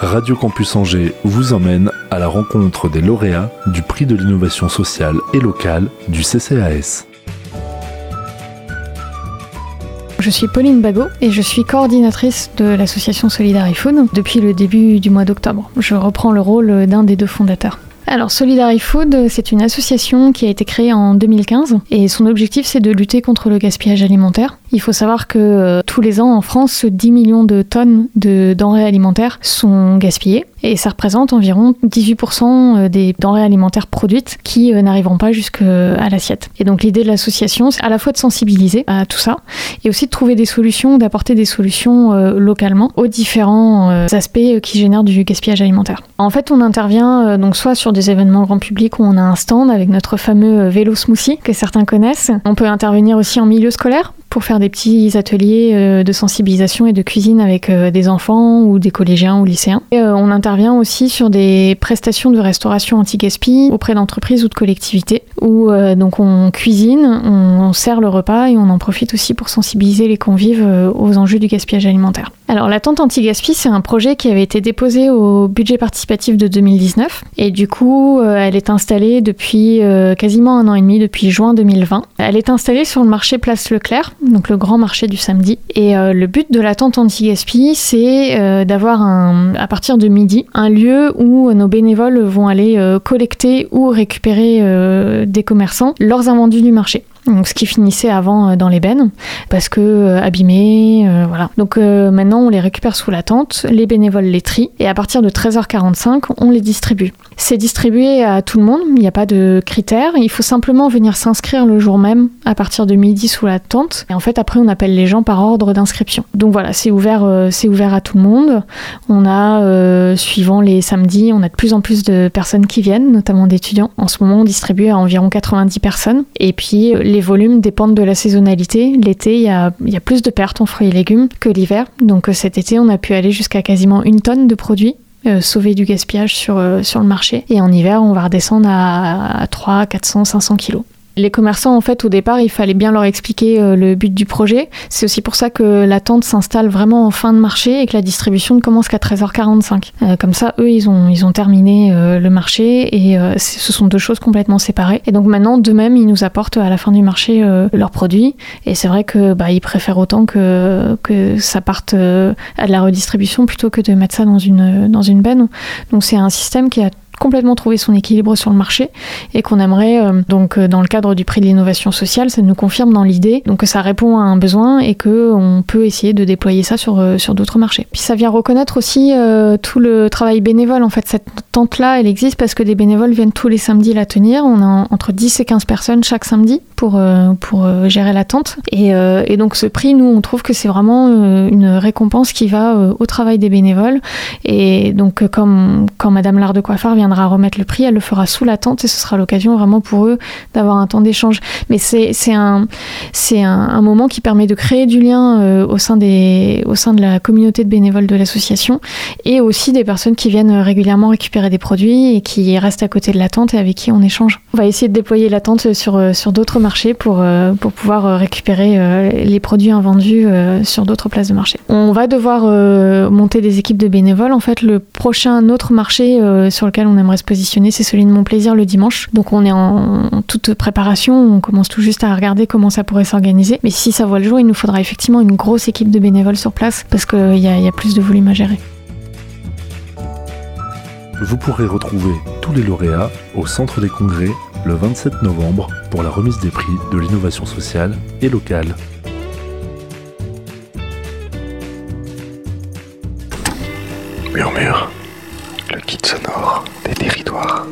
Radio Campus Angers vous emmène à la rencontre des lauréats du prix de l'innovation sociale et locale du CCAS. Je suis Pauline Bagot et je suis coordinatrice de l'association Solidarifood depuis le début du mois d'octobre. Je reprends le rôle d'un des deux fondateurs. Alors Solidarifood, c'est une association qui a été créée en 2015 et son objectif c'est de lutter contre le gaspillage alimentaire. Il faut savoir que euh, tous les ans en France, 10 millions de tonnes de denrées alimentaires sont gaspillées et ça représente environ 18% euh, des denrées alimentaires produites qui euh, n'arriveront pas jusqu'à l'assiette. Et donc l'idée de l'association, c'est à la fois de sensibiliser à tout ça et aussi de trouver des solutions, d'apporter des solutions localement aux différents aspects qui génèrent du gaspillage alimentaire. En fait, on intervient donc soit sur des événements grand public où on a un stand avec notre fameux vélo smoothie que certains connaissent. On peut intervenir aussi en milieu scolaire pour faire des petits ateliers euh, de sensibilisation et de cuisine avec euh, des enfants ou des collégiens ou lycéens. Euh, on aussi sur des prestations de restauration anti-gaspi auprès d'entreprises ou de collectivités où donc on cuisine, on, sert le repas et on en profite aussi pour sensibiliser les convives aux enjeux du gaspillage alimentaire. Alors la tente anti-gaspi, c'est un projet qui avait été déposé au budget participatif de 2019 et du coup elle est installée depuis quasiment un an et demi, depuis juin 2020. Elle est installée sur le marché Place Leclerc donc le grand marché du samedi. Et euh, le but de la tente anti-gaspi, c'est euh, d'avoir un, à partir de midi un lieu où nos bénévoles vont aller euh, collecter ou récupérer des commerçants leurs invendus du marché donc ce qui finissait avant euh, dans les bennes, parce que euh, abîmés, euh, voilà. Donc maintenant on les récupère sous la tente, les bénévoles les trient, et à partir de 13h45, on les distribue. C'est distribué à tout le monde, il n'y a pas de critères, il faut simplement venir s'inscrire le jour même à partir de midi sous la tente, et en fait après on appelle les gens par ordre d'inscription. Donc voilà, c'est ouvert, c'est ouvert à tout le monde. On a, suivant les samedis, on a de plus en plus de personnes qui viennent, notamment d'étudiants. En ce moment on distribue à environ 90 personnes, et puis les volumes dépendent de la saisonnalité. L'été, il y a, plus de pertes en fruits et légumes que l'hiver. Donc euh, cet été, on a pu aller jusqu'à quasiment une tonne de produits. Euh, sauver du gaspillage sur, euh, sur le marché. Et en hiver, on va redescendre à, à 3, 400, 500 kilos. Les commerçants, en fait, au départ, il fallait bien leur expliquer euh, le but du projet. C'est aussi pour ça que la tente s'installe vraiment en fin de marché et que la distribution ne commence qu'à 13h45. Euh, comme ça, eux, ils ont, ils ont terminé euh, le marché et ce sont deux choses complètement séparées. Et donc maintenant, d'eux-mêmes, ils nous apportent à la fin du marché leurs produits. Et c'est vrai que bah, préfèrent autant que, que ça parte à de la redistribution plutôt que de mettre ça dans une, dans une benne. Donc c'est un système qui a complètement trouvé son équilibre sur le marché et qu'on aimerait, euh, donc euh, dans le cadre du prix de l'innovation sociale, ça nous confirme dans l'idée donc que ça répond à un besoin et qu'on peut essayer de déployer ça sur, euh, sur d'autres marchés. Puis ça vient reconnaître aussi tout le travail bénévole. En fait, cette tente-là, elle existe parce que des bénévoles viennent tous les samedis la tenir. On a entre 10 et 15 personnes chaque samedi pour, pour gérer la tente. Et, et, donc ce prix, nous, on trouve que c'est vraiment une récompense qui va au travail des bénévoles. Et donc comme quand Madame Lard de Coiffard vient remettre le prix, elle le fera sous la tente et ce sera l'occasion vraiment pour eux d'avoir un temps d'échange. Mais c'est un, moment qui permet de créer du lien euh, au, sein de la communauté de bénévoles de l'association et aussi des personnes qui viennent régulièrement récupérer des produits et qui restent à côté de la tente et avec qui on échange. On va essayer de déployer la tente sur, euh, d'autres marchés pour, euh, pour pouvoir récupérer les produits invendus sur d'autres places de marché. On va devoir monter des équipes de bénévoles. En fait, le prochain autre marché sur lequel on aimerait se positionner, c'est celui de mon plaisir le dimanche. Donc on est en, toute préparation, on commence tout juste à regarder comment ça pourrait s'organiser. Mais si ça voit le jour, il nous faudra effectivement une grosse équipe de bénévoles sur place parce qu'il y, y a plus de volume à gérer. Vous pourrez retrouver tous les lauréats au Centre des Congrès le 27 novembre pour la remise des prix de l'innovation sociale et locale. Murmure sonore des territoires.